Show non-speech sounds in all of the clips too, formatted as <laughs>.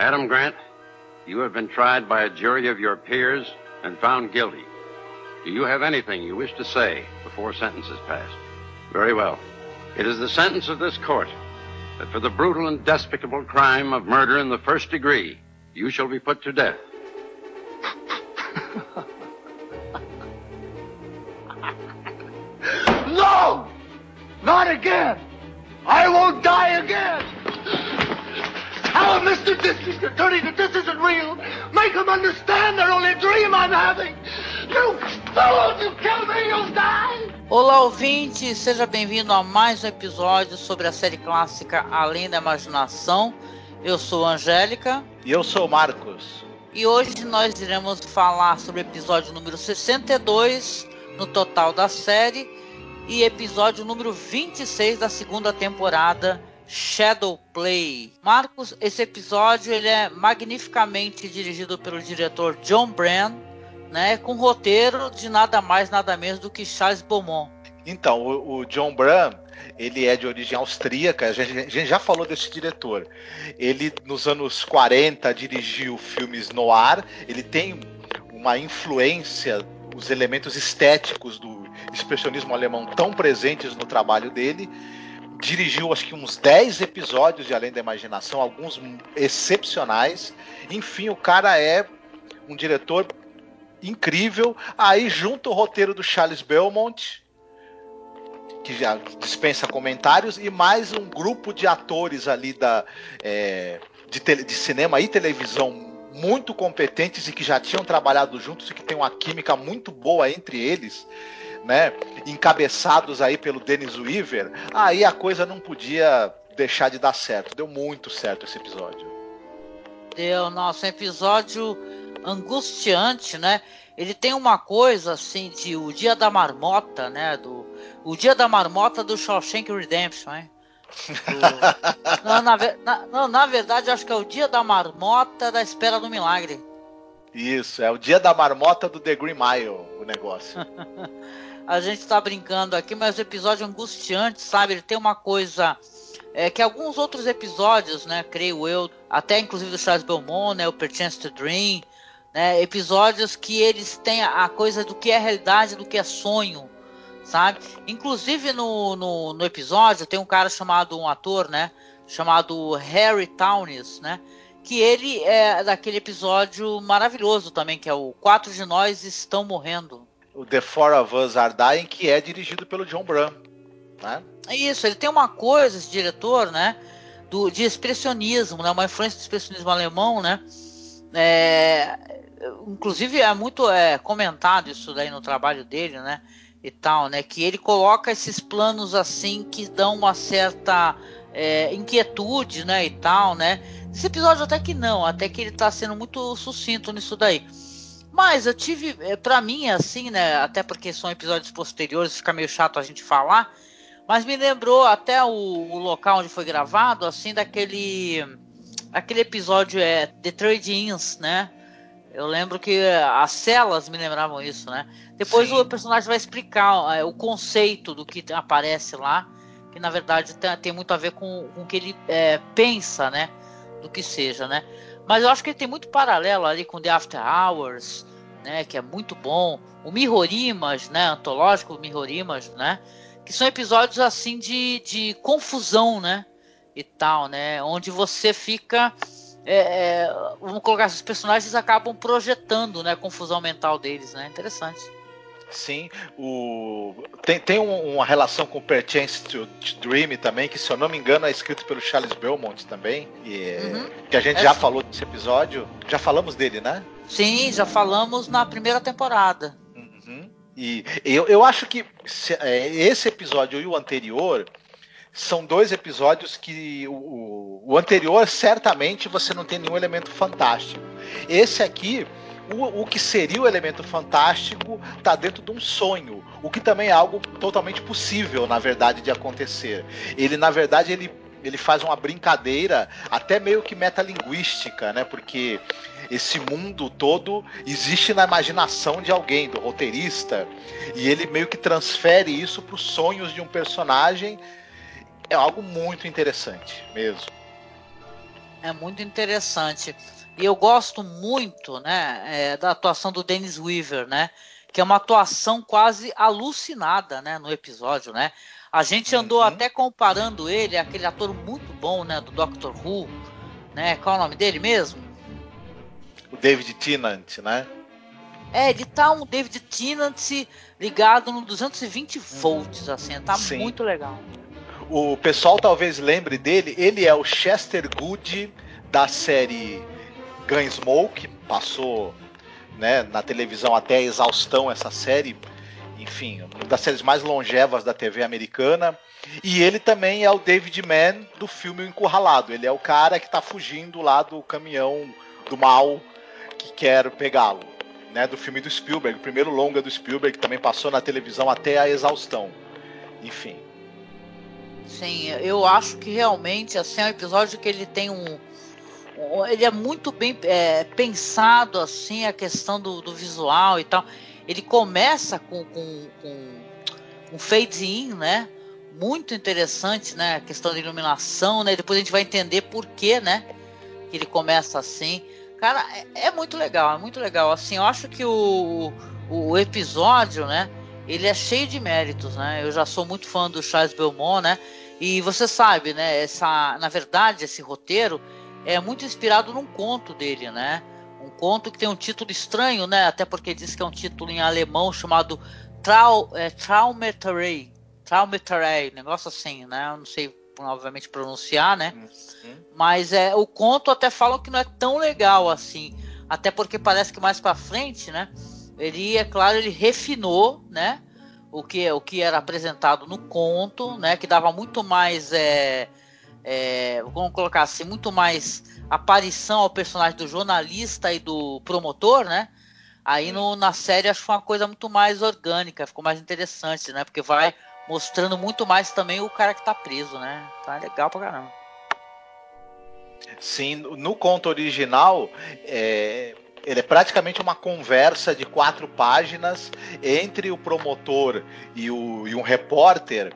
Adam Grant, you have been tried by a jury of your peers and found guilty. Do you have anything you wish to say before sentence is passed? Very well. It is the sentence of this court that for the brutal and despicable crime of murder in the first degree, you shall be put to death. <laughs> No! Not again! I won't die again! Tell Mr. District Attorney that this isn't real. Make him understand they're only a dream I'm having. You fellows, you kill me, you'll die! Olá, ouvinte, seja bem-vindo a mais um episódio sobre a série clássica Além da Imaginação. Eu sou a Angélica. E eu sou o Marcos. E hoje nós iremos falar sobre o episódio número 62 no total da série e episódio número 26 da segunda temporada Shadow Play. Marcos, esse episódio ele é magnificamente dirigido pelo diretor John Brand, né, com roteiro de nada mais nada menos do que Charles Beaumont. Então, o, o John Bram, ele é de origem austríaca, a gente, a gente, já falou desse diretor. Ele, nos anos 40, dirigiu filmes no ar, ele tem uma influência, os elementos estéticos do expressionismo alemão tão presentes no trabalho dele. Dirigiu acho que uns 10 episódios de Além da Imaginação, alguns excepcionais. Enfim, o cara é um diretor incrível. Aí junto o roteiro do Charles Belmont, que já dispensa comentários, e mais um grupo de atores ali da, é, de, tele, de cinema e televisão muito competentes e que já tinham trabalhado juntos e que tem uma química muito boa entre eles, né? Encabeçados aí pelo Dennis Weaver, aí a coisa não podia deixar de dar certo. Deu muito certo esse episódio. Deu, nosso episódio angustiante, né? Ele tem uma coisa assim de o dia da marmota, né? Do o dia da marmota do Shawshank Redemption, hein? Do, <laughs> não, na, na, não, na verdade, acho que é o dia da marmota da espera do milagre. Isso, é o dia da marmota do The Green Mile, o negócio. <laughs> a gente tá brincando aqui, mas o episódio angustiante, sabe? Ele tem uma coisa é, que alguns outros episódios, né, creio eu, até inclusive do Charles Belmont, né, o Perchance to Dream, né, episódios que eles têm a coisa do que é realidade, do que é sonho, sabe? Inclusive no, no, no, episódio tem um cara chamado, um ator, né? Chamado Harry Townes, né? Que ele é daquele episódio maravilhoso também, que é o Quatro de Nós Estão Morrendo. O The Four of Us Are Dying, que é dirigido pelo John Bram, né? É isso, ele tem uma coisa, esse diretor, né? Do, de expressionismo, né? Uma influência do expressionismo alemão, né? É, inclusive é muito é, comentado isso daí no trabalho dele, né? e tal, né? Que ele coloca esses planos assim que dão uma certa é, inquietude, né? E tal, né? Esse episódio até que não, até que ele tá sendo muito sucinto nisso daí. Mas eu tive, é, para mim, assim, né? Até porque são episódios posteriores, fica meio chato a gente falar. Mas me lembrou até o, o local onde foi gravado, assim, daquele aquele episódio é The Trade Ins, né? Eu lembro que as celas me lembravam isso, né? Depois Sim. o personagem vai explicar é, o conceito do que aparece lá, que na verdade tem, tem muito a ver com, com o que ele é, pensa, né? Do que seja, né? Mas eu acho que ele tem muito paralelo ali com The After Hours, né? Que é muito bom. O Mirrorimas, né? Antológico Mirrorimas, né? Que são episódios assim de, de confusão, né? E tal, né? Onde você fica é, é, vamos colocar os personagens acabam projetando né, a confusão mental deles, né? Interessante. Sim, o... tem, tem uma relação com Perchance to, to, Dream também, que se eu não me engano é escrito pelo Charles Belmont também, e, uhum. que a gente é já sim. falou desse episódio, já falamos dele, né? Sim, já falamos na primeira temporada. Uhum. E eu, eu acho que se, é, esse episódio e o anterior são dois episódios que o, o, anterior certamente você não tem nenhum elemento fantástico. Esse aqui, o, o que seria o elemento fantástico, está dentro de um sonho, o que também é algo totalmente possível, na verdade, de acontecer. Ele, na verdade, ele ele faz uma brincadeira até meio que metalinguística, né? Porque esse mundo todo existe na imaginação de alguém, do roteirista, e ele meio que transfere isso para os sonhos de um personagem é algo muito interessante mesmo. É muito interessante. E eu gosto muito né, é, da atuação do Dennis Weaver, né? Que é uma atuação quase alucinada né, no episódio, né? A gente andou uhum. até comparando ele, aquele ator muito bom, né, do Doctor Who, né? Qual é o nome dele mesmo? O David Tennant, né? É, ele tá um David Tennant ligado no 220 volts, assim, tá Sim. muito legal o pessoal talvez lembre dele, ele é o Chester Good da série Gunsmoke, passou né, na televisão até a exaustão essa série, enfim, uma das séries mais longevas da TV americana. E ele também é o David Mann do filme Encurralado. Ele é o cara que está fugindo lá do caminhão do mal que quer pegá-lo. Né, do filme do Spielberg, o primeiro longa do Spielberg, que também passou na televisão até a exaustão. Enfim. Sim, eu acho que realmente assim, é um episódio que ele tem um. Ele é muito bem é, pensado, assim, a questão do, do, visual e tal. Ele começa com, com, com um fade-in, né? Muito interessante, né? A questão da iluminação, né? Depois a gente vai entender por que, né? Que ele começa assim. Cara, é, é muito legal, é muito legal. Assim, eu acho que o, o episódio, né? ele é cheio de méritos, né? Eu já sou muito fã do Charles Belmont, né? E você sabe, né? Essa, na verdade, esse roteiro é muito inspirado num conto dele, né? Um conto que tem um título estranho, né? Até porque diz que é um título em alemão chamado Trau, é, Traumeterei, Traumeterei, negócio assim, né? Eu não sei obviamente pronunciar, né? Uhum. Mas é o conto até falam que não é tão legal assim, até porque parece que mais para frente, né? Ele, é claro, ele refinou, né? O que, o que era apresentado no conto, né? Que dava muito mais, é, é, vamos colocar assim, muito mais aparição ao personagem do jornalista e do promotor, né? Aí no, na série acho que foi uma coisa muito mais orgânica, ficou mais interessante, né? Porque vai mostrando muito mais também o cara que tá preso, né? Tá legal pra caramba. Sim, no conto original, é, ele é praticamente uma conversa de quatro páginas entre o promotor e, o, e um repórter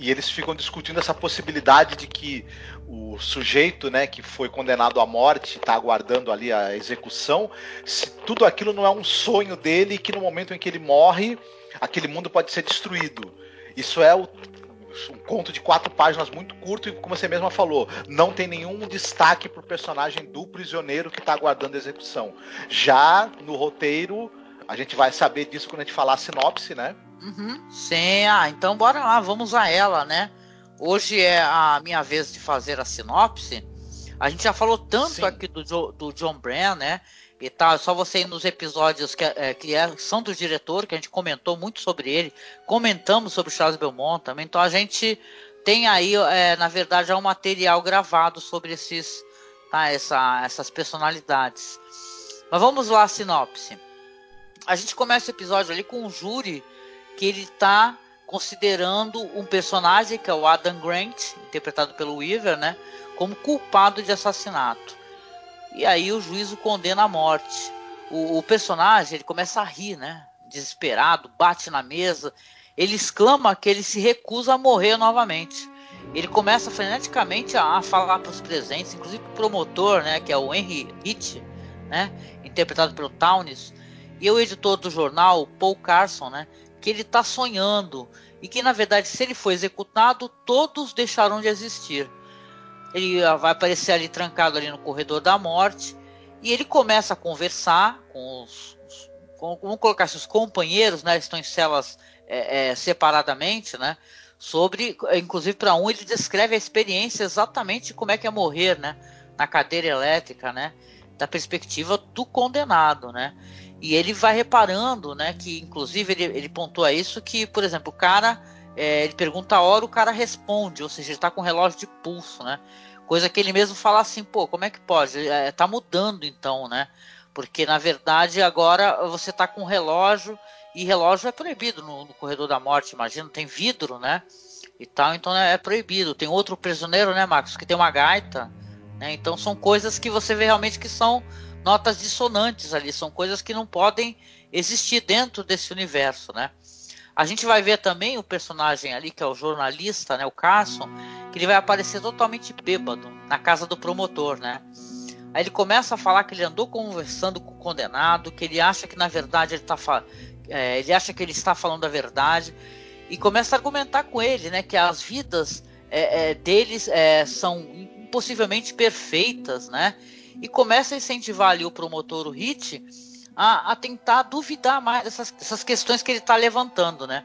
e eles ficam discutindo essa possibilidade de que o sujeito, né, que foi condenado à morte, está aguardando ali a execução, se tudo aquilo não é um sonho dele que no momento em que ele morre, aquele mundo pode ser destruído. Isso é o, um conto de quatro páginas muito curto e, como você mesma falou, não tem nenhum destaque para o personagem do prisioneiro que está aguardando a execução. Já no roteiro, a gente vai saber disso quando a gente falar a sinopse, né? Uhum. Sim, ah, então bora lá, vamos a ela, né? Hoje é a minha vez de fazer a sinopse. A gente já falou tanto Sim. aqui do, do John Brand, né? e tal. É só você ir nos episódios que, é, que é, são do diretor, que a gente comentou muito sobre ele, comentamos sobre Charles Belmont também. Então a gente tem aí, é, na verdade, já um material gravado sobre esses, tá, essa, essas personalidades. Mas vamos lá, sinopse. A gente começa o episódio ali com um júri que ele está considerando um personagem que é o Adam Grant, interpretado pelo Weaver, né, como culpado de assassinato. E aí o juiz o condena à morte. O, o personagem ele começa a rir, né? Desesperado, bate na mesa. Ele exclama que ele se recusa a morrer novamente. Ele começa freneticamente a, a falar para os presentes, inclusive o promotor, né, que é o Henry Hitch, né, interpretado pelo Townes, e o editor do jornal, Paul Carson, né, que ele está sonhando e que na verdade, se ele for executado, todos deixarão de existir. Ele vai aparecer ali trancado ali no corredor da morte e ele começa a conversar com os, com, vamos colocar assim, os companheiros, né? Estão em celas é, é, separadamente, né? Sobre, inclusive para um ele descreve a experiência exatamente como é que é morrer, né? Na cadeira elétrica, né? Da perspectiva do condenado, né? E ele vai reparando, né? Que inclusive ele, ele pontua isso que, por exemplo, o cara é, ele pergunta a hora, o cara responde, ou seja, ele está com relógio de pulso, né? Coisa que ele mesmo fala assim, pô, como é que pode? É, tá mudando então, né? Porque na verdade agora você está com relógio e relógio é proibido no, no, corredor da morte, imagina, tem vidro, né? E tal, então é, é proibido. Tem outro prisioneiro, né, Marcos, que tem uma gaita, né? Então são coisas que você vê realmente que são notas dissonantes ali, são coisas que não podem existir dentro desse universo, né? A gente vai ver também o personagem ali, que é o jornalista, né, o Carson, que ele vai aparecer totalmente bêbado na casa do promotor, né? Aí ele começa a falar que ele andou conversando com o condenado, que ele acha que na verdade ele tá é, ele acha que ele está falando a verdade e começa a argumentar com ele, né, que as vidas é, é, deles é, são impossivelmente perfeitas, né? E começa a incentivar ali o promotor, o Hit, a, a tentar duvidar mais dessas, dessas questões que ele está levantando, né?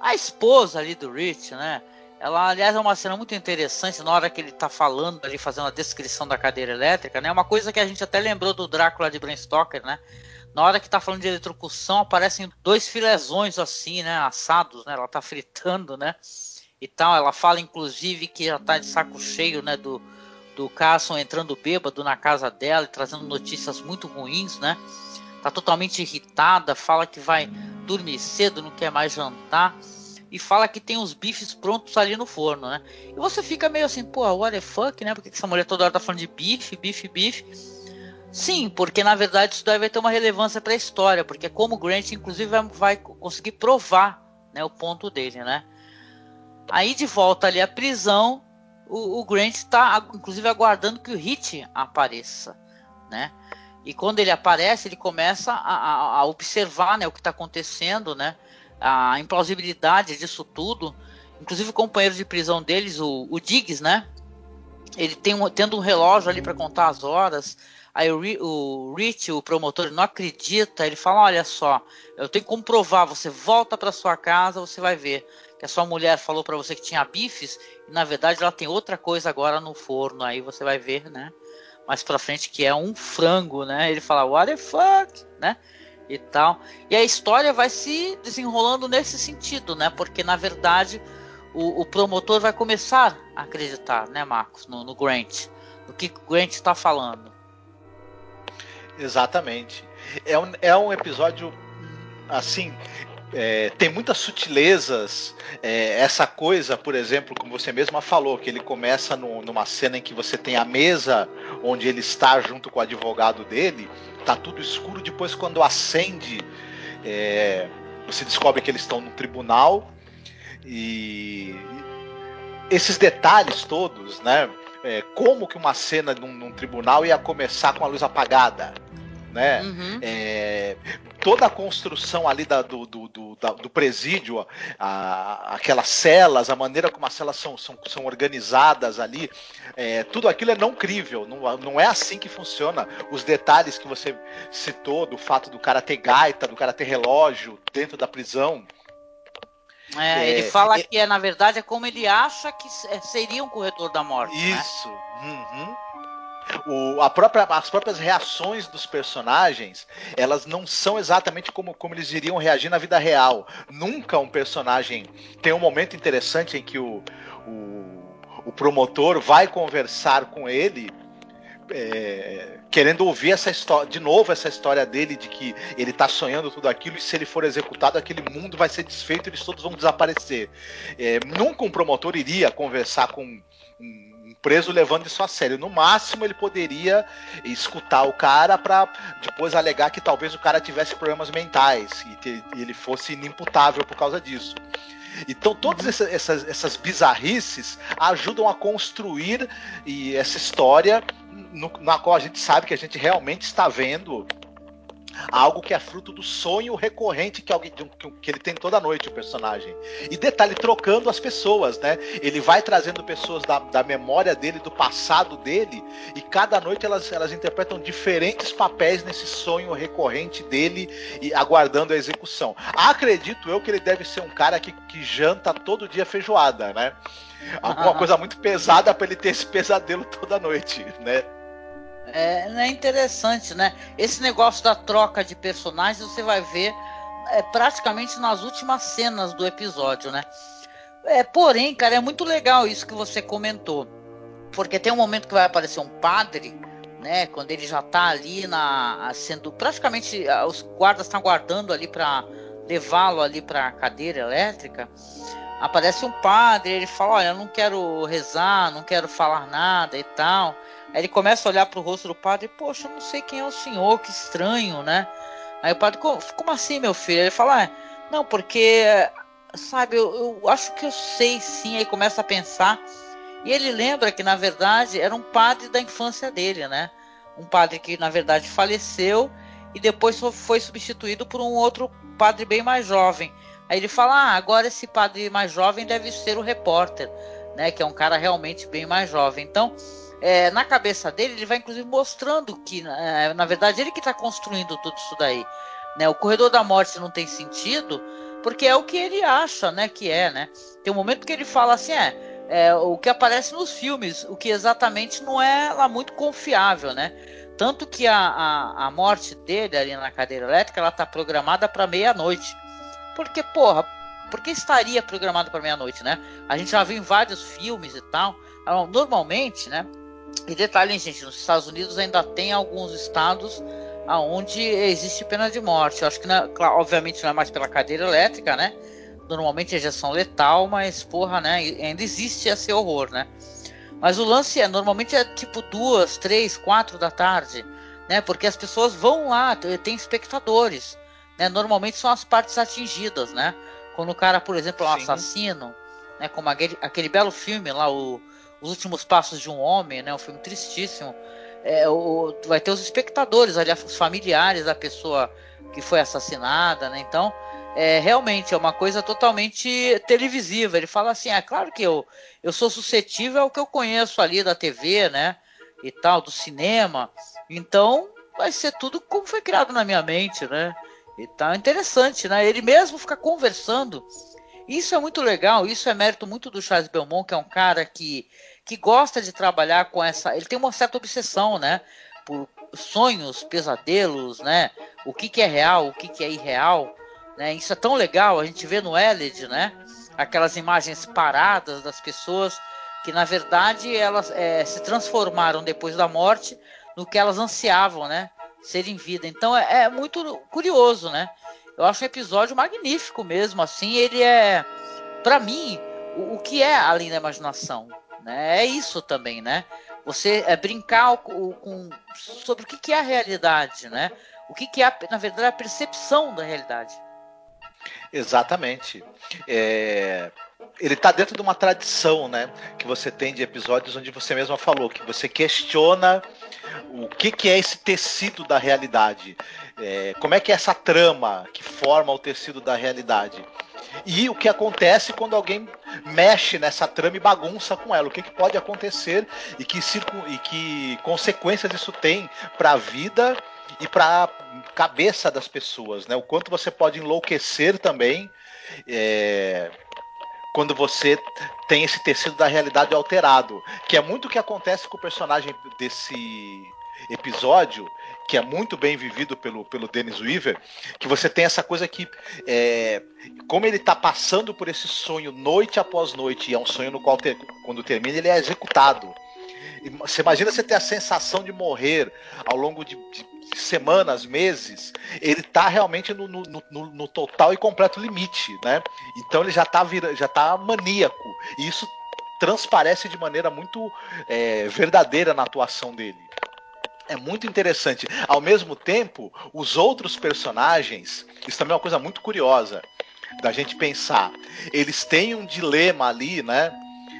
A esposa ali do Rich, né? Ela, aliás, é uma cena muito interessante na hora que ele está falando ali, fazendo a descrição da cadeira elétrica, né? Uma coisa que a gente até lembrou do Drácula de Bram Stoker, né? Na hora que está falando de eletrocução, aparecem dois filezões assim, né? Assados, né? Ela está fritando, né? E tal. Ela fala, inclusive, que já está de saco cheio, né? Do, do Carson entrando bêbado na casa dela e trazendo notícias muito ruins, né? tá totalmente irritada, fala que vai dormir cedo, não quer mais jantar e fala que tem os bifes prontos ali no forno, né? E você fica meio assim, pô, what the fuck, né? Porque essa mulher toda hora tá falando de bife, bife, bife. Sim, porque na verdade isso vai ter uma relevância para a história, porque como Grant inclusive vai, vai, conseguir provar, né, o ponto dele, né? Aí de volta ali à prisão, o, o Grant está inclusive aguardando que o Hit apareça, né? E quando ele aparece, ele começa a, a, observar né, o que está acontecendo, né? A implausibilidade disso tudo. Inclusive o companheiro de prisão deles, o, o Diggs, né? Ele tem um, tendo um relógio ali para contar as horas. Aí o, o Rich, o promotor, não acredita. Ele fala: Olha só, eu tenho que comprovar. Você volta para sua casa, você vai ver que a sua mulher falou para você que tinha bifes e na verdade ela tem outra coisa agora no forno. Aí você vai ver, né? mais pra frente que é um frango, né? Ele fala, what the fuck, né? E tal. E a história vai se desenrolando nesse sentido, né? Porque na verdade o, o promotor vai começar a acreditar, né, Marcos, no, no Grant, no que o Grant está falando. Exatamente. É um, é um episódio assim é, tem muitas sutilezas. É, essa coisa, por exemplo, como você mesma falou, que ele começa no, numa cena em que você tem a mesa onde ele está junto com o advogado dele, tá tudo escuro. Depois, quando acende, é, você descobre que eles estão no tribunal e esses detalhes todos, né? É, como que uma cena num, num tribunal ia começar com a luz apagada? Né? Uhum. É, toda a construção ali da, do, do, do, da, do presídio, a, aquelas celas, a maneira como as celas são, são, são organizadas ali, é, tudo aquilo é não crível, não, não é assim que funciona. Os detalhes que você citou do fato do cara ter gaita, do cara ter relógio dentro da prisão. É, ele fala é, que é, na verdade é como ele acha que seria um corredor da morte. Né? Isso. Né? Uhum. O, a própria, as próprias reações dos personagens, elas não são exatamente como, como eles iriam reagir na vida real. Nunca um personagem tem um momento interessante em que o, o, o promotor vai conversar com ele. É, querendo ouvir essa história, de novo essa história dele de que ele está sonhando tudo aquilo e se ele for executado aquele mundo vai ser desfeito, eles todos vão desaparecer. É, nunca um promotor iria conversar com um, preso levando isso a sério. No máximo, ele poderia escutar o cara para depois alegar que talvez o cara tivesse problemas mentais e, e ele fosse inimputável por causa disso. Então, todas essas, essas bizarrices ajudam a construir e essa história no, na qual a gente sabe que a gente realmente está vendo algo que é fruto do sonho recorrente que, alguém, que ele tem toda noite, o personagem. E detalhe, trocando as pessoas, né? Ele vai trazendo pessoas da, da memória dele, do passado dele, e cada noite elas, elas interpretam diferentes papéis nesse sonho recorrente dele e aguardando a execução. Acredito eu que ele deve ser um cara que, que janta todo dia feijoada, né? Alguma <laughs> coisa muito pesada para ele ter esse pesadelo toda noite, né? É, é interessante, né? Esse negócio da troca de personagens você vai ver é, praticamente nas últimas cenas do episódio, né? É, porém, cara, é muito legal isso que você comentou. Porque tem um momento que vai aparecer um padre, né? Quando ele já tá ali na. sendo. Praticamente os guardas estão guardando ali para levá-lo ali para a cadeira elétrica. Aparece um padre, ele fala: Olha, eu não quero rezar, não quero falar nada e tal. Aí ele começa a olhar para o rosto do padre: Poxa, eu não sei quem é o senhor, que estranho, né? Aí o padre: Como assim, meu filho? Ele fala: ah, Não, porque sabe, eu, eu acho que eu sei sim. Aí começa a pensar. E ele lembra que, na verdade, era um padre da infância dele, né? Um padre que, na verdade, faleceu e depois foi substituído por um outro padre bem mais jovem. Aí ele fala: Ah, agora esse padre mais jovem deve ser o repórter, né? Que é um cara realmente bem mais jovem. Então, é, na cabeça dele, ele vai inclusive mostrando que, é, na verdade, ele que está construindo tudo isso daí. Né? O corredor da morte não tem sentido porque é o que ele acha, né, que é, né? Tem um momento que ele fala assim, é, é o que aparece nos filmes, o que exatamente não é lá muito confiável, né? Tanto que a, a, a morte dele ali na cadeira elétrica, ela tá programada para meia-noite. Porque, porra, por que estaria programado para meia-noite, né? A gente já viu em vários filmes e tal. Normalmente, né? E detalhe, gente, nos Estados Unidos ainda tem alguns estados aonde existe pena de morte. Eu acho que, não, é, obviamente, não é mais pela cadeira elétrica, né? Normalmente é injeção letal, mas, porra, né? Ainda existe esse horror, né? Mas o lance é, normalmente é tipo duas, três, quatro da tarde, né? Porque as pessoas vão lá, tem espectadores, né? Normalmente são as partes atingidas, né? Quando o cara, por exemplo, é um Sim. assassino, né? Como aquele, aquele belo filme lá, o, Os Últimos Passos de um Homem, né? Um filme tristíssimo é, o, vai ter os espectadores ali, os familiares da pessoa que foi assassinada, né? Então, é, realmente é uma coisa totalmente televisiva. Ele fala assim: é claro que eu, eu sou suscetível ao que eu conheço ali da TV, né? E tal, do cinema. Então, vai ser tudo como foi criado na minha mente, né? E tá interessante, né? Ele mesmo fica conversando. Isso é muito legal, isso é mérito muito do Charles Belmont, que é um cara que que gosta de trabalhar com essa. Ele tem uma certa obsessão, né? Por sonhos, pesadelos, né? O que, que é real, o que, que é irreal. Né? Isso é tão legal, a gente vê no Elid, né? Aquelas imagens paradas das pessoas que na verdade elas é, se transformaram depois da morte no que elas ansiavam, né? Ser em vida. Então é, é muito curioso, né? Eu acho um episódio magnífico mesmo. Assim, ele é, para mim, o, o que é além da imaginação, né? É isso também, né? Você é brincar com, com sobre o que, que, é a realidade, né? O que, que é, na verdade, a percepção da realidade. Exatamente. É, ele está dentro de uma tradição, né? Que você tem de episódios onde você mesma falou que você questiona o que, que é esse tecido da realidade. É, como é que é essa trama que forma o tecido da realidade? E o que acontece quando alguém mexe nessa trama e bagunça com ela? O que, que pode acontecer e que, e que consequências isso tem para a vida e para a cabeça das pessoas? Né? O quanto você pode enlouquecer também. É, quando você tem esse tecido da realidade alterado, que é muito o que acontece com o personagem desse episódio, que é muito bem vivido pelo, pelo Dennis Weaver, que você tem essa coisa que, é, como ele está passando por esse sonho noite após noite, e é um sonho no qual, ter, quando termina, ele é executado. Você imagina você ter a sensação de morrer ao longo de, de semanas, meses, ele está realmente no, no, no, no, total e completo limite, né? Então ele já está já tá maníaco. E isso transparece de maneira muito é, verdadeira na atuação dele é muito interessante. Ao mesmo tempo, os outros personagens, isso também é uma coisa muito curiosa da gente pensar. Eles têm um dilema ali, né?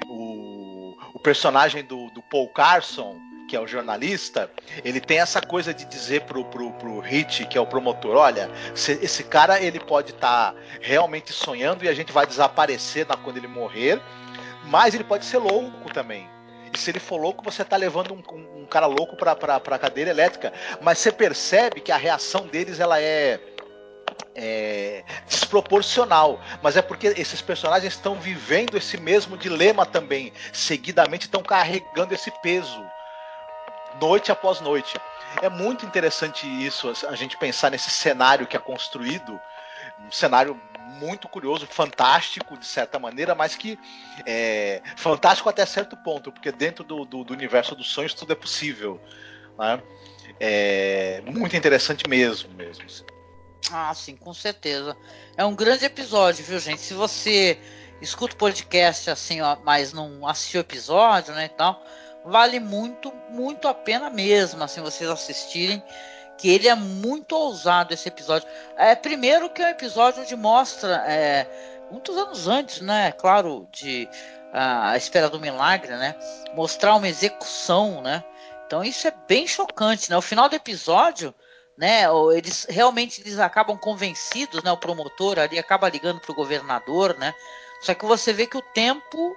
O, o personagem do, do Paul Carson, que é o jornalista, ele tem essa coisa de dizer pro, pro, pro Hit, que é o promotor, olha, esse cara ele pode estar tá realmente sonhando e a gente vai desaparecer na, quando ele morrer, mas ele pode ser louco também. Se ele for louco, você tá levando um, um, um cara louco pra, pra, pra cadeira elétrica. Mas você percebe que a reação deles ela é, é, desproporcional, mas é porque esses personagens estão vivendo esse mesmo dilema também, seguidamente estão carregando esse peso noite após noite. É muito interessante isso, a gente pensar nesse cenário que é construído, um cenário muito curioso, fantástico de certa maneira, mas que é fantástico até certo ponto, porque dentro do, do, do universo dos sonhos tudo é possível. Né? É muito interessante mesmo, mesmo. Ah, sim, com certeza. É um grande episódio, viu, gente? Se você escuta o podcast assim, ó, mas não assistiu o episódio, né, e tal, vale muito, muito a pena mesmo, assim, vocês assistirem, que ele é muito ousado esse episódio. É, primeiro que é um episódio onde mostra, é, muitos anos antes, né, claro, de a espera do milagre, né, mostrar uma execução, né, então isso é bem chocante, né, o final do episódio, né, eles realmente eles acabam convencidos, né, o promotor ali acaba ligando para o governador, né, só que você vê que o tempo,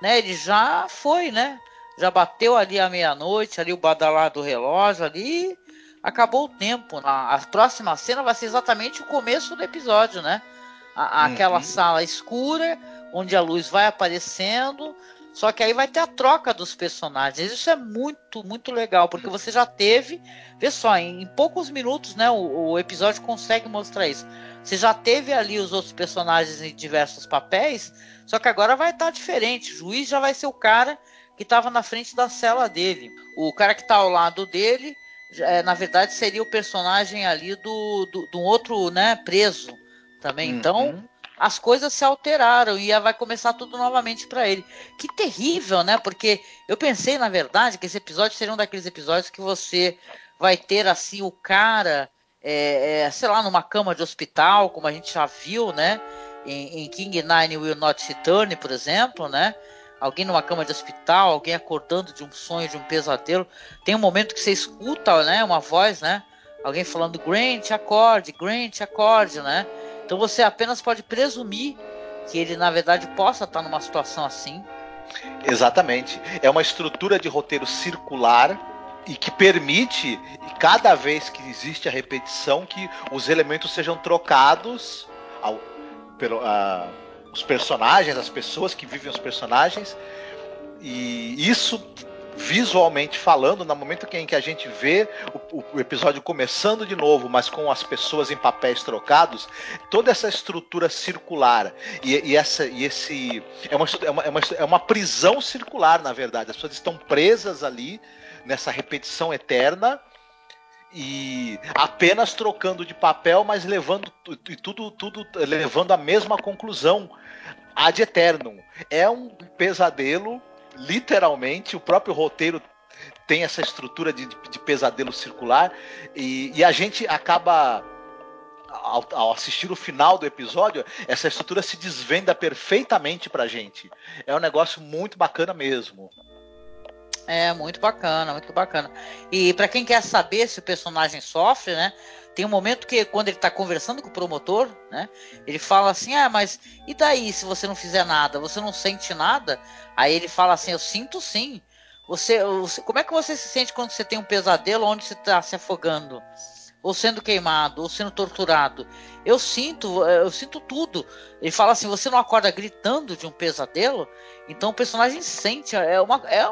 né, ele já foi, né, já bateu ali a meia-noite, ali o badalar do relógio ali, acabou o tempo. A, próxima cena vai ser exatamente o começo do episódio, né? A, aquela uhum. sala escura, onde a luz vai aparecendo, só que aí vai ter a troca dos personagens. Isso é muito, muito legal, porque você já teve, vê só, em, em poucos minutos, né, o, o, episódio consegue mostrar isso. Você já teve ali os outros personagens em diversos papéis, só que agora vai estar diferente. O juiz já vai ser o cara que estava na frente da cela dele. O cara que está ao lado dele, é, na verdade, seria o personagem ali do, do, do outro, né, preso também. Uhum. Então, as coisas se alteraram e vai começar tudo novamente para ele. Que terrível, né? Porque eu pensei, na verdade, que esse episódio seria um daqueles episódios que você vai ter assim o cara, é, é, sei lá, numa cama de hospital, como a gente já viu, né? Em, em King Nine Will Not Return, por exemplo, né? Alguém numa cama de hospital, alguém acordando de um sonho, de um pesadelo. Tem um momento que você escuta, né, uma voz, né, alguém falando Grant, acorde, Grant, acorde, né? Então você apenas pode presumir que ele na verdade possa estar numa situação assim. Exatamente. É uma estrutura de roteiro circular e que permite, cada vez que existe a repetição, que os elementos sejam trocados ao, pelo, uh, os personagens, as pessoas que vivem os personagens. E isso visualmente falando, no momento em que a gente vê o, o, episódio começando de novo, mas com as pessoas em papéis trocados, toda essa estrutura circular e, e essa e esse é uma, é uma, é, uma, é uma prisão circular, na verdade. As pessoas estão presas ali nessa repetição eterna e apenas trocando de papel, mas levando e tudo, tudo levando a mesma conclusão ad eternum. É um pesadelo, literalmente, o próprio roteiro tem essa estrutura de, de pesadelo circular e, e, a gente acaba ao, ao, assistir o final do episódio, essa estrutura se desvenda perfeitamente pra gente. É um negócio muito bacana mesmo. É, muito bacana, muito bacana. E para quem quer saber se o personagem sofre, né? Tem um momento que quando ele está conversando com o promotor, né? Ele fala assim: "Ah, mas e daí se você não fizer nada? Você não sente nada?" Aí ele fala assim: "Eu sinto sim. Você, você como é que você se sente quando você tem um pesadelo onde você está se afogando?" ou sendo queimado, ou sendo torturado. Eu sinto, eu sinto tudo. Ele fala assim: você não acorda gritando de um pesadelo? Então o personagem sente. É uma, é,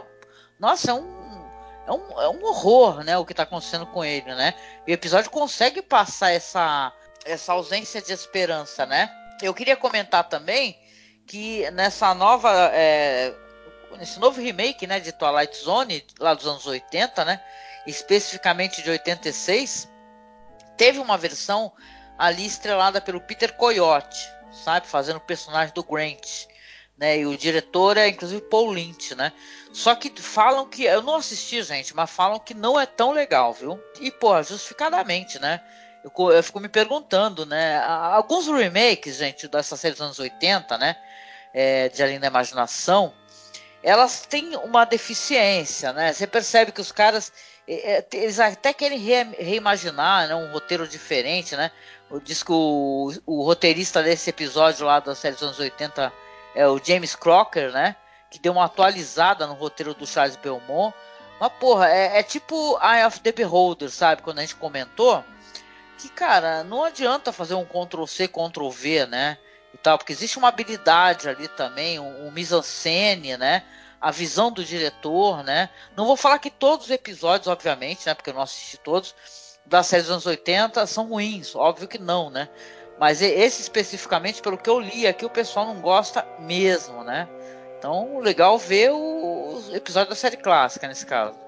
nossa, é um, é um, é um horror, né, o que está acontecendo com ele, né? E o episódio consegue passar essa, essa ausência de esperança, né? Eu queria comentar também que nessa nova, é, nesse novo remake, né, de Twilight Zone, lá dos anos 80, né, especificamente de 86, teve uma versão ali estrelada pelo Peter Coyote, sabe, fazendo o personagem do Grant né? E o diretor é inclusive Paul Lynch, né? Só que falam que eu não assisti, gente, mas falam que não é tão legal, viu? E pô, justificadamente, né? Eu, eu fico me perguntando, né? Alguns remakes, gente, dessas séries dos anos 80, né? É, de Além da Imaginação, elas têm uma deficiência, né? Você percebe que os caras é, é, eles até querem re, reimaginar né, um roteiro diferente, né? Diz que o, o roteirista desse episódio lá da série dos anos 80 é o James Crocker, né? Que deu uma atualizada no roteiro do Charles Belmont. Mas, porra, é, é tipo Eye of the Beholder, sabe? Quando a gente comentou. Que, cara, não adianta fazer um Ctrl-C, Ctrl-V, né? E tal, porque existe uma habilidade ali também, um, um mise-en-scène, né? A visão do diretor, né? Não vou falar que todos os episódios, obviamente, né? Porque eu não assisti todos, da série dos anos 80 são ruins, óbvio que não, né? Mas esse especificamente, pelo que eu li aqui, o pessoal não gosta mesmo, né? Então, legal ver o episódio da série clássica nesse caso.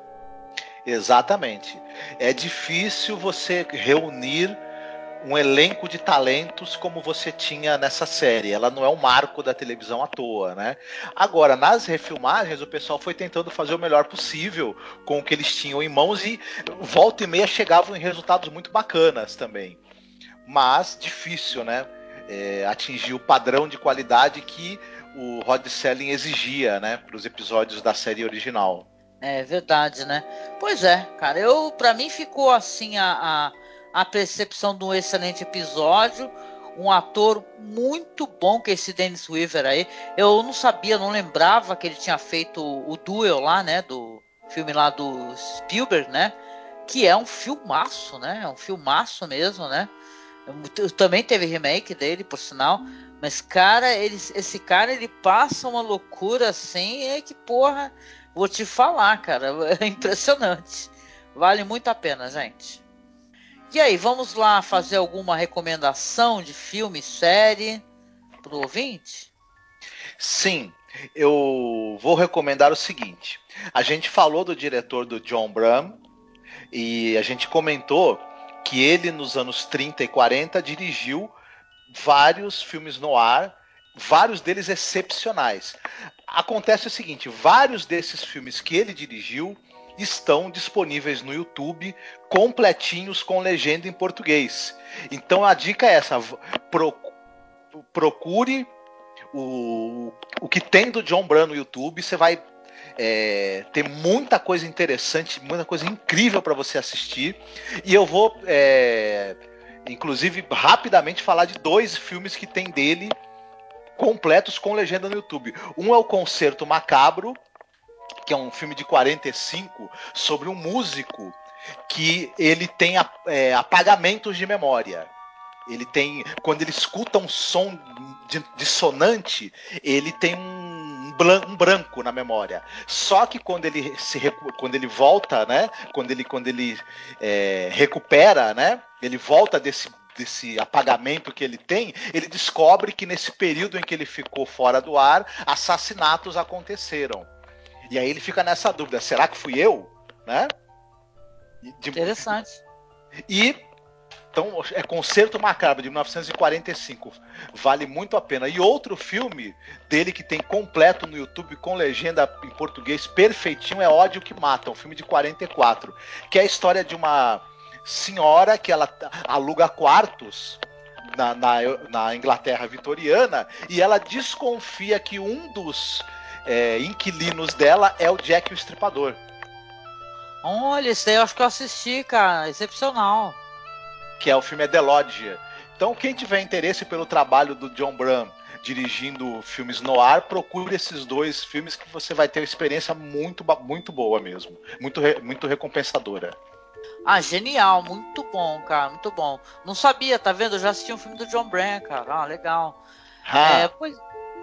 Exatamente. É difícil você reunir um elenco de talentos como você tinha nessa série. Ela não é um marco da televisão à toa, né? Agora, nas refilmagens, o pessoal foi tentando fazer o melhor possível com o que eles tinham em mãos e volta e meia chegavam em resultados muito bacanas também. Mas difícil, né? É, atingir o padrão de qualidade que o Rod Selling exigia, né, para os episódios da série original. É verdade, né? Pois é, cara. Eu, para mim, ficou assim a, a, a, percepção de um excelente episódio. Um ator muito bom que é esse Dennis Weaver aí. Eu não sabia, não lembrava que ele tinha feito o Duel lá, né? Do filme lá do Spielberg, né? Que é um filmaço, né? É um filmaço mesmo, né? Também teve remake dele, por sinal. Mas, cara, ele, esse cara ele passa uma loucura assim, é que porra Vou te falar, cara, <laughs> é impressionante. Vale muito a pena, gente. E aí, vamos lá fazer alguma recomendação de filme, série pro ouvinte? Sim, eu vou recomendar o seguinte. A gente falou do diretor do John Bram e a gente comentou que ele nos anos 30 e 40 dirigiu vários filmes no ar vários deles excepcionais. Acontece o seguinte: vários desses filmes que ele dirigiu estão disponíveis no YouTube, completinhos com legenda em português. Então a dica é essa: procure o, o que tem do John Brown no YouTube, você vai é, ter muita coisa interessante, muita coisa incrível para você assistir. E eu vou, é, inclusive, rapidamente falar de dois filmes que tem dele completos com legenda no YouTube. Um é o Concerto Macabro, que é um filme de 45 sobre um músico que ele tem é, apagamentos de memória. Ele tem, quando ele escuta um som dissonante, ele tem um, um branco na memória. Só que quando ele se quando ele volta, né? Quando ele quando ele é, recupera, né? Ele volta desse desse apagamento que ele tem, ele descobre que nesse período em que ele ficou fora do ar, assassinatos aconteceram. E aí ele fica nessa dúvida: será que fui eu? Né? De... Interessante. E então é Concerto Macabro de 1945, vale muito a pena. E outro filme dele que tem completo no YouTube com legenda em português perfeitinho é Ódio que Mata, um filme de 44, que é a história de uma senhora que ela aluga quartos na, na, na Inglaterra vitoriana e ela desconfia que um dos é, inquilinos dela é o Jack o Estripador. Olha, esse aí eu acho que eu assisti, cara. Excepcional. Que é o filme é The Lodge. Então, quem tiver interesse pelo trabalho do John Bram dirigindo filmes no ar, procure esses dois filmes que você vai ter uma experiência muito, muito boa mesmo. Muito, muito recompensadora. Ah, genial, muito bom, cara, muito bom. Não sabia, tá vendo? Eu já assisti um filme do John Bryan, cara. Ah, legal. Ah. É, pois,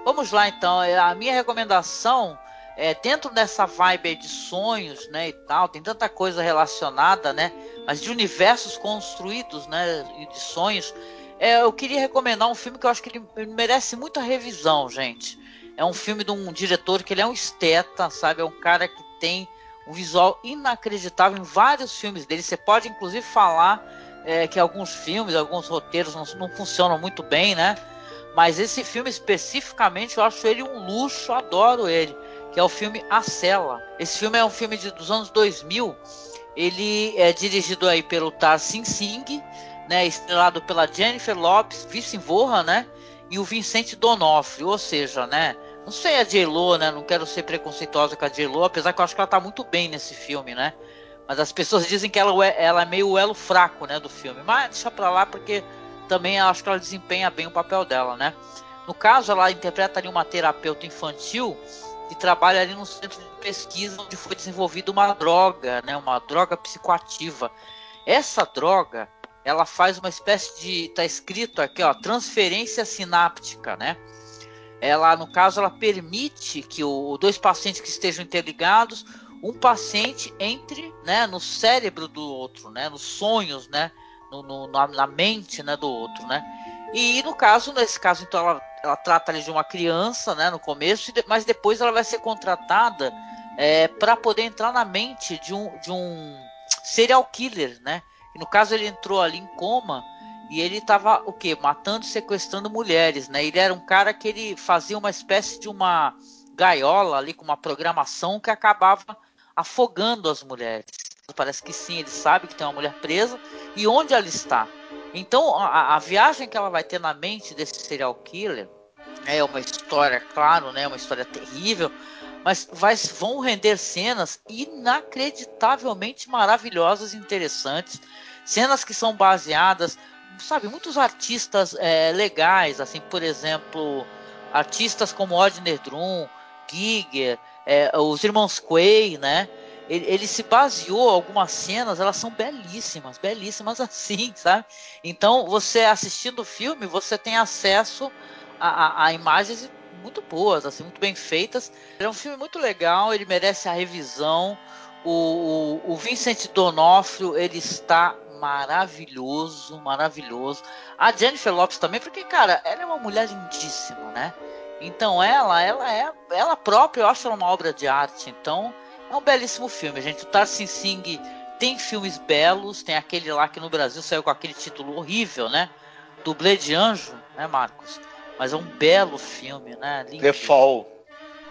vamos lá então. É, a minha recomendação é dentro dessa vibe de sonhos, né, e tal, tem tanta coisa relacionada, né, mas de universos construídos, né, e de sonhos. É, eu queria recomendar um filme que eu acho que ele, merece muita revisão, gente. É um filme de um diretor que ele é um esteta, sabe? É um cara que tem um visual inacreditável em vários filmes dele. Você pode inclusive falar é, que alguns filmes, alguns roteiros não, não, funcionam muito bem, né? Mas esse filme especificamente eu acho ele um luxo, adoro ele, que é o filme A Cela. Esse filme é um filme de, dos anos 2000. Ele é dirigido aí pelo Tar Singh né, estrelado pela Jennifer Lopes, Vice Vorra, né, e o Vincent D'Onofrio, ou seja, né, não sei a J-Lo, né? Não quero ser preconceituosa com a J-Lo, apesar que eu acho que ela tá muito bem nesse filme, né? Mas as pessoas dizem que ela, é, ela é meio elo fraco, né, do filme. Mas deixa pra lá porque também acho que ela desempenha bem o papel dela, né? No caso, ela interpreta ali uma terapeuta infantil que trabalha ali no centro de pesquisa onde foi desenvolvida uma droga, né? Uma droga psicoativa. Essa droga, ela faz uma espécie de, tá escrito aqui, ó, transferência sináptica, né? ela no caso ela permite que o dois pacientes que estejam interligados um paciente entre né no cérebro do outro né nos sonhos né no, no na, na, mente né do outro né E no caso, nesse caso, então ela, ela trata ali de uma criança, né, no começo, mas depois ela vai ser contratada é, para poder entrar na mente de um, de um serial killer, né? E no caso ele entrou ali em coma e ele estava o que matando, sequestrando mulheres, né? Ele era um cara que ele fazia uma espécie de uma gaiola ali com uma programação que acabava afogando as mulheres. Parece que sim, ele sabe que tem uma mulher presa e onde ela está. Então a, a viagem que ela vai ter na mente desse serial killer é uma história, claro, né? Uma história terrível, mas vai, vão render cenas inacreditavelmente maravilhosas e interessantes, cenas que são baseadas, sabe, muitos artistas é, legais, assim, por exemplo, artistas como Odner Drum, Giger, é, os irmãos Quay, né? Ele, ele, se baseou algumas cenas, elas são belíssimas, belíssimas <laughs> assim, sabe? Então, você assistindo o filme, você tem acesso a, a, a imagens muito boas, assim, muito bem feitas. é um filme muito legal, ele merece a revisão. O, o, o Vincent Donofrio, ele está maravilhoso, maravilhoso. A Jennifer Lopes também, porque, cara, ela é uma mulher lindíssima, né? Então ela, ela é, ela própria, eu acho ela uma obra de arte. Então é um belíssimo filme, gente. O Tarsin Singh tem filmes belos, tem aquele lá que no Brasil saiu com aquele título horrível, né? Dublê de Anjo, né, Marcos? Mas é um belo filme, né? Lindo. The Fall.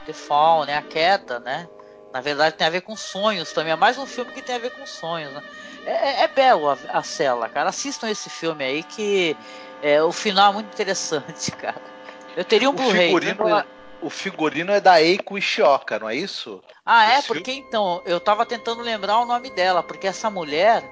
The Fall, né? A queda, né? Na verdade tem a ver com sonhos também. É mais um filme que tem a ver com sonhos, né? É, é, é belo a, a cela, cara. Assistam esse filme aí que é, o final é muito interessante, <laughs> cara. Eu teria um Blu-ray. Figurino, é, o figurino é da Eiko Ishioka, não é isso? Ah, é? Porque então, eu tava tentando lembrar o nome dela, porque essa mulher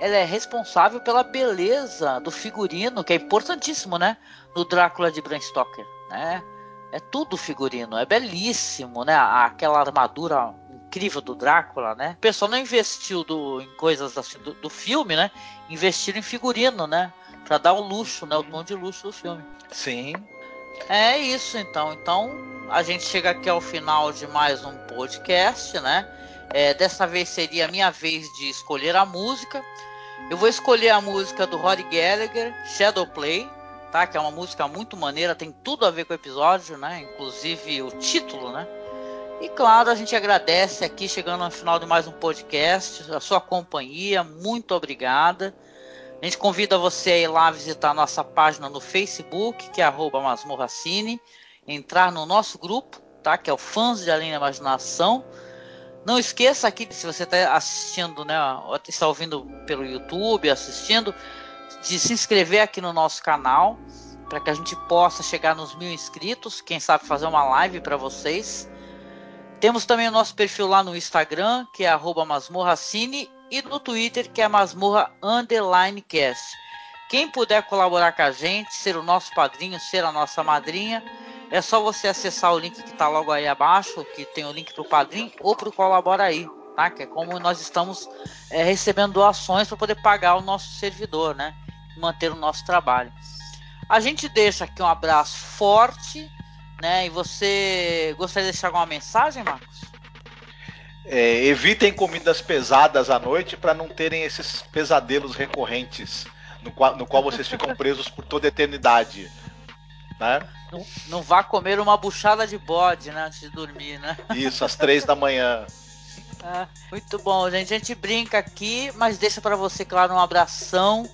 ela é responsável pela beleza do figurino, que é importantíssimo, né? No Drácula de Bram Stoker, né? É tudo figurino, é belíssimo, né? Aquela armadura incrível do Drácula, né? O pessoal não investiu do, em coisas assim do, do filme, né? Investiram em figurino, né? Pra dar o luxo, né? O tom de luxo do filme. Sim. É isso então. Então a gente chega aqui ao final de mais um podcast, né? É, dessa vez seria a minha vez de escolher a música. Eu vou escolher a música do Rory Gallagher, Shadowplay, tá? Que é uma música muito maneira, tem tudo a ver com o episódio, né? Inclusive o título, né? E claro, a gente agradece aqui, chegando ao final de mais um podcast, a sua companhia, muito obrigada. A gente convida você a ir lá visitar a nossa página no Facebook, que é arroba masmorracine, entrar no nosso grupo, tá? Que é o Fãs de Além da Imaginação não esqueça aqui, se você está assistindo, né, está ouvindo pelo YouTube, assistindo, de se inscrever aqui no nosso canal, para que a gente possa chegar nos mil inscritos, quem sabe fazer uma live para vocês. Temos também o nosso perfil lá no Instagram, que é masmorracine, e no Twitter, que é masmorra cast. Quem puder colaborar com a gente, ser o nosso padrinho, ser a nossa madrinha, é só você acessar o link que está logo aí abaixo, que tem o link para o Padrim ou para o Colabora aí, tá? Que é como nós estamos é, recebendo doações para poder pagar o nosso servidor, né? Manter o nosso trabalho. A gente deixa aqui um abraço forte, né? E você gostaria de deixar alguma mensagem, Marcos? É, evitem comidas pesadas à noite para não terem esses pesadelos recorrentes no qual, no qual vocês ficam <laughs> presos por toda a eternidade. Né? Não, não vá comer uma buchada de bode, né, antes de dormir, né? Isso, às três da manhã. É, <laughs> muito bom, gente. A gente brinca aqui, mas deixa para você, claro, um abração.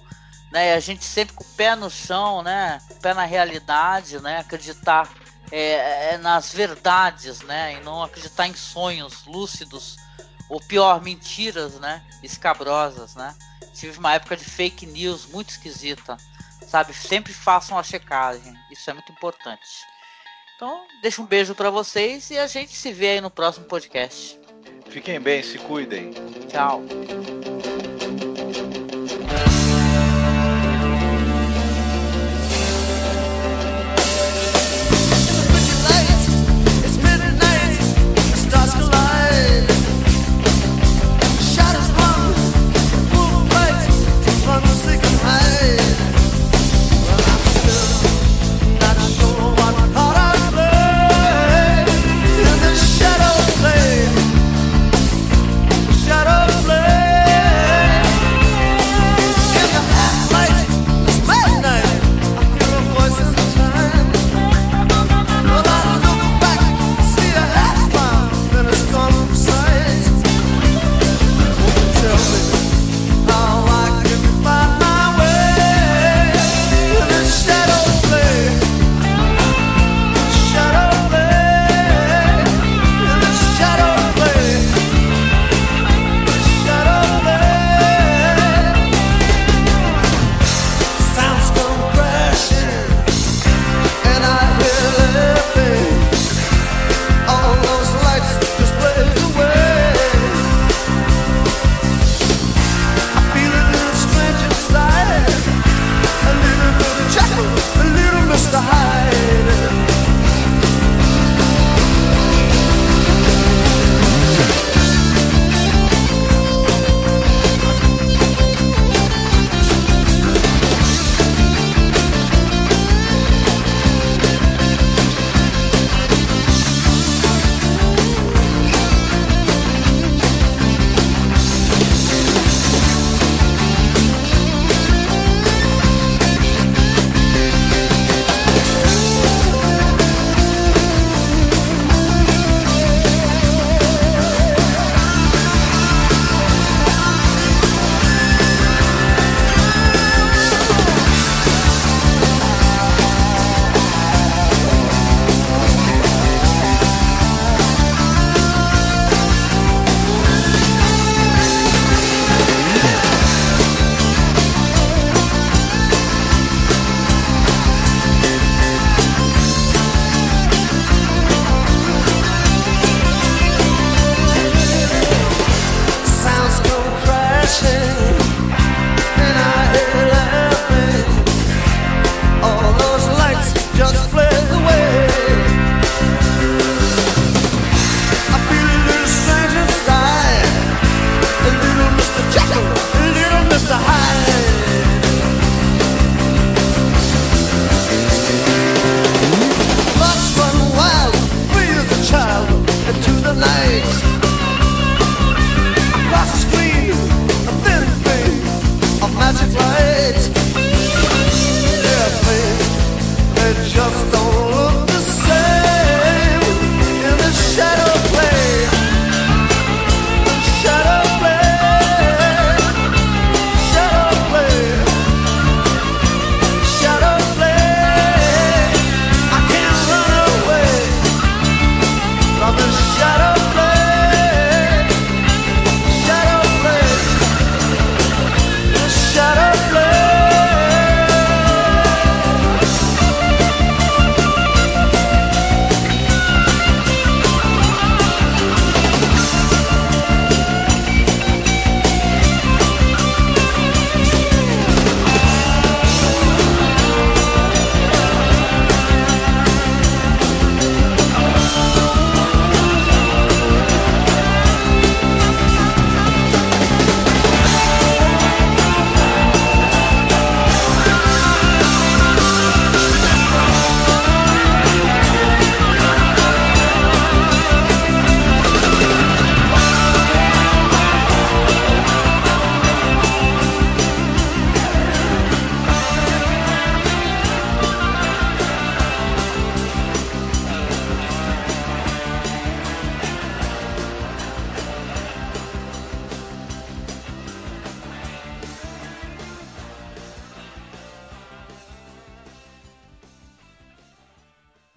Né? A gente sempre com o pé no chão, né? O pé na realidade, né? Acreditar é, é, nas verdades, né? E não acreditar em sonhos lúcidos ou pior, mentiras, né? Escabrosas, né? Tive uma época de fake news muito esquisita sabe? Sempre façam a checagem, isso é muito importante. Então, deixo um beijo para vocês e a gente se vê aí no próximo podcast. Fiquem bem, se cuidem. Tchau.